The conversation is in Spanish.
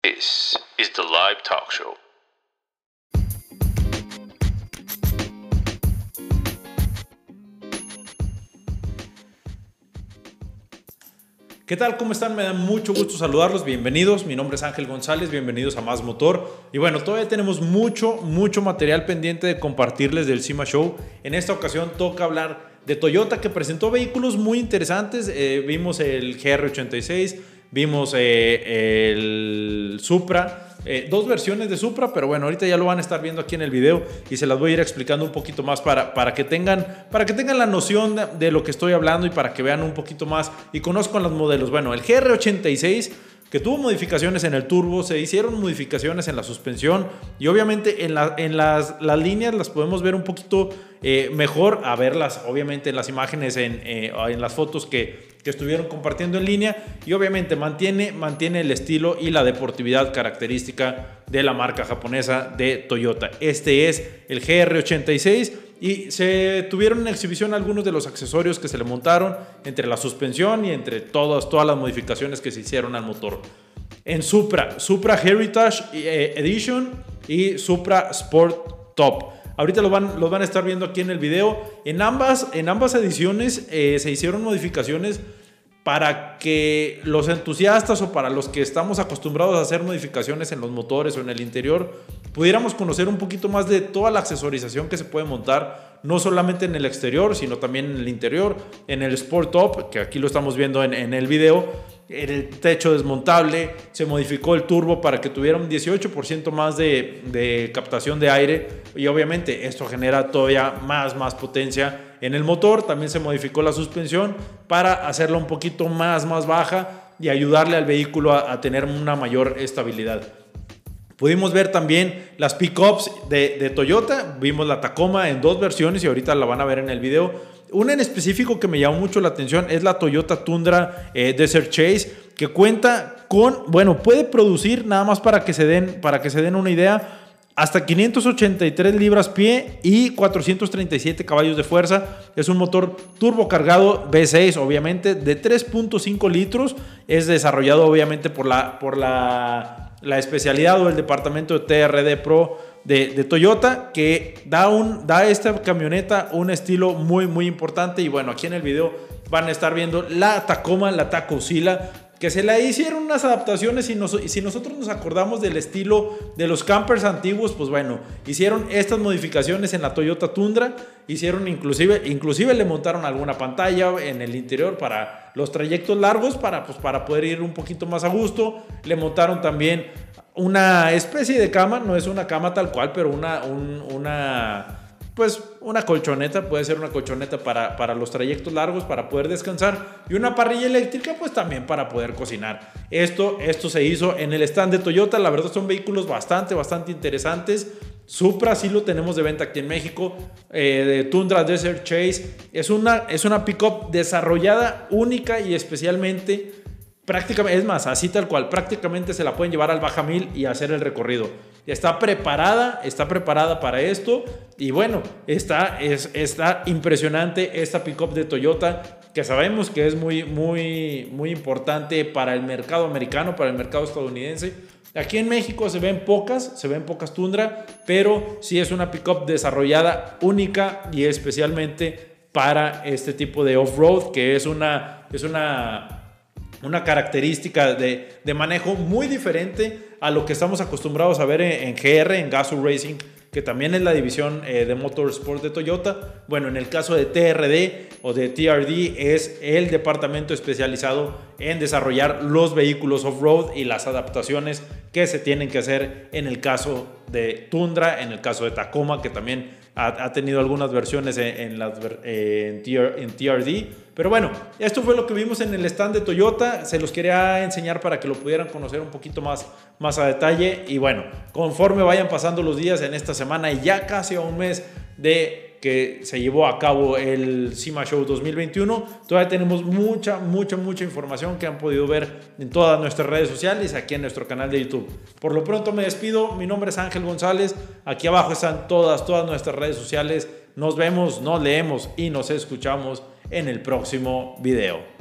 This is the live talk show. ¿Qué tal? ¿Cómo están? Me da mucho gusto saludarlos. Bienvenidos. Mi nombre es Ángel González. Bienvenidos a Más Motor. Y bueno, todavía tenemos mucho, mucho material pendiente de compartirles del CIMA Show. En esta ocasión toca hablar de Toyota que presentó vehículos muy interesantes. Eh, vimos el GR86, vimos eh, el Supra. Eh, dos versiones de Supra, pero bueno, ahorita ya lo van a estar viendo aquí en el video y se las voy a ir explicando un poquito más para, para, que, tengan, para que tengan la noción de, de lo que estoy hablando y para que vean un poquito más y conozcan los modelos. Bueno, el GR86 que tuvo modificaciones en el turbo, se hicieron modificaciones en la suspensión y obviamente en, en las, las, líneas las podemos ver un poquito eh, mejor a verlas obviamente en las imágenes, en, eh, en las fotos que, que, estuvieron compartiendo en línea y obviamente mantiene, mantiene el estilo y la deportividad característica de la marca japonesa de Toyota. Este es el GR86 y se tuvieron en exhibición algunos de los accesorios que se le montaron entre la suspensión y entre todas, todas las modificaciones que se hicieron al motor. En Supra, Supra Heritage eh, Edition y Supra Sport Top. Ahorita lo van, van a estar viendo aquí en el video. En ambas, en ambas ediciones eh, se hicieron modificaciones para que los entusiastas o para los que estamos acostumbrados a hacer modificaciones en los motores o en el interior, pudiéramos conocer un poquito más de toda la accesorización que se puede montar, no solamente en el exterior, sino también en el interior, en el Sport Top, que aquí lo estamos viendo en, el video, el techo desmontable, se modificó el turbo para que tuviera un 18% más de, de, captación de aire y obviamente esto genera todavía más, más potencia en el motor. También se modificó la suspensión para hacerla un poquito más, más baja y ayudarle al vehículo a, tener una mayor estabilidad. Pudimos ver también las pickups de, de Toyota, vimos la Tacoma en dos versiones y ahorita la van a ver en el video. Una en específico que me llamó mucho la atención es la Toyota Tundra eh, Desert Chase, que cuenta con, bueno, puede producir nada más para que se den, para que se den una idea, hasta 583 libras pie y 437 caballos de fuerza. Es un motor turbo cargado V6, obviamente, de 3.5 litros. Es desarrollado, obviamente, por la, por la, la especialidad o el departamento de TRD Pro de, Toyota que da, un, da a esta camioneta un estilo muy muy importante y bueno aquí en el video van a estar viendo la Tacoma, la Tacosila que se le hicieron unas adaptaciones y, si nosotros nos acordamos del estilo de los campers antiguos, pues bueno, hicieron estas modificaciones en la Toyota Tundra, hicieron inclusive, inclusive le montaron alguna pantalla en el interior para los trayectos largos, para, pues, para poder ir un poquito más a gusto, le montaron también una especie de cama, no es una cama tal cual, pero una, un, una pues una colchoneta, puede ser una colchoneta para, para, los trayectos largos, para poder descansar, y una parrilla eléctrica, pues también para poder cocinar. Esto, esto se hizo en el stand de Toyota, la verdad son vehículos bastante, bastante interesantes. Supra sí lo tenemos de venta aquí en México, eh, de Tundra Desert Chase. Es una, es una pickup desarrollada única y especialmente prácticamente, es más, así tal cual, prácticamente se la pueden llevar al Baja Mil y hacer el recorrido. Está preparada, está preparada para esto y bueno, está, es, está impresionante esta pickup de Toyota que sabemos que es muy, muy, muy importante para el mercado americano, para el mercado estadounidense. Aquí en México se ven pocas, se ven pocas Tundra, pero sí es una pickup desarrollada única y especialmente para este tipo de off-road, que es una, es una una característica de, de, manejo muy diferente a lo que estamos acostumbrados a ver en, GR, en Gazoo Racing, que también es la división eh, de Motorsport de Toyota. Bueno, en el caso de TRD o de TRD es el departamento especializado en desarrollar los vehículos off-road y las adaptaciones que se tienen que hacer en el caso de Tundra, en el caso de Tacoma, que también ha, tenido algunas versiones en, en TRD. Pero bueno, esto fue lo que vimos en el stand de Toyota. Se los quería enseñar para que lo pudieran conocer un poquito más, más a detalle. Y bueno, conforme vayan pasando los días en esta semana y ya casi a un mes de que se llevó a cabo el CIMA Show 2021. Todavía tenemos mucha, mucha, mucha información que han podido ver en todas nuestras redes sociales, aquí en nuestro canal de YouTube. Por lo pronto me despido. Mi nombre es Ángel González. Aquí abajo están todas, todas nuestras redes sociales. Nos vemos, nos leemos y nos escuchamos en el próximo video.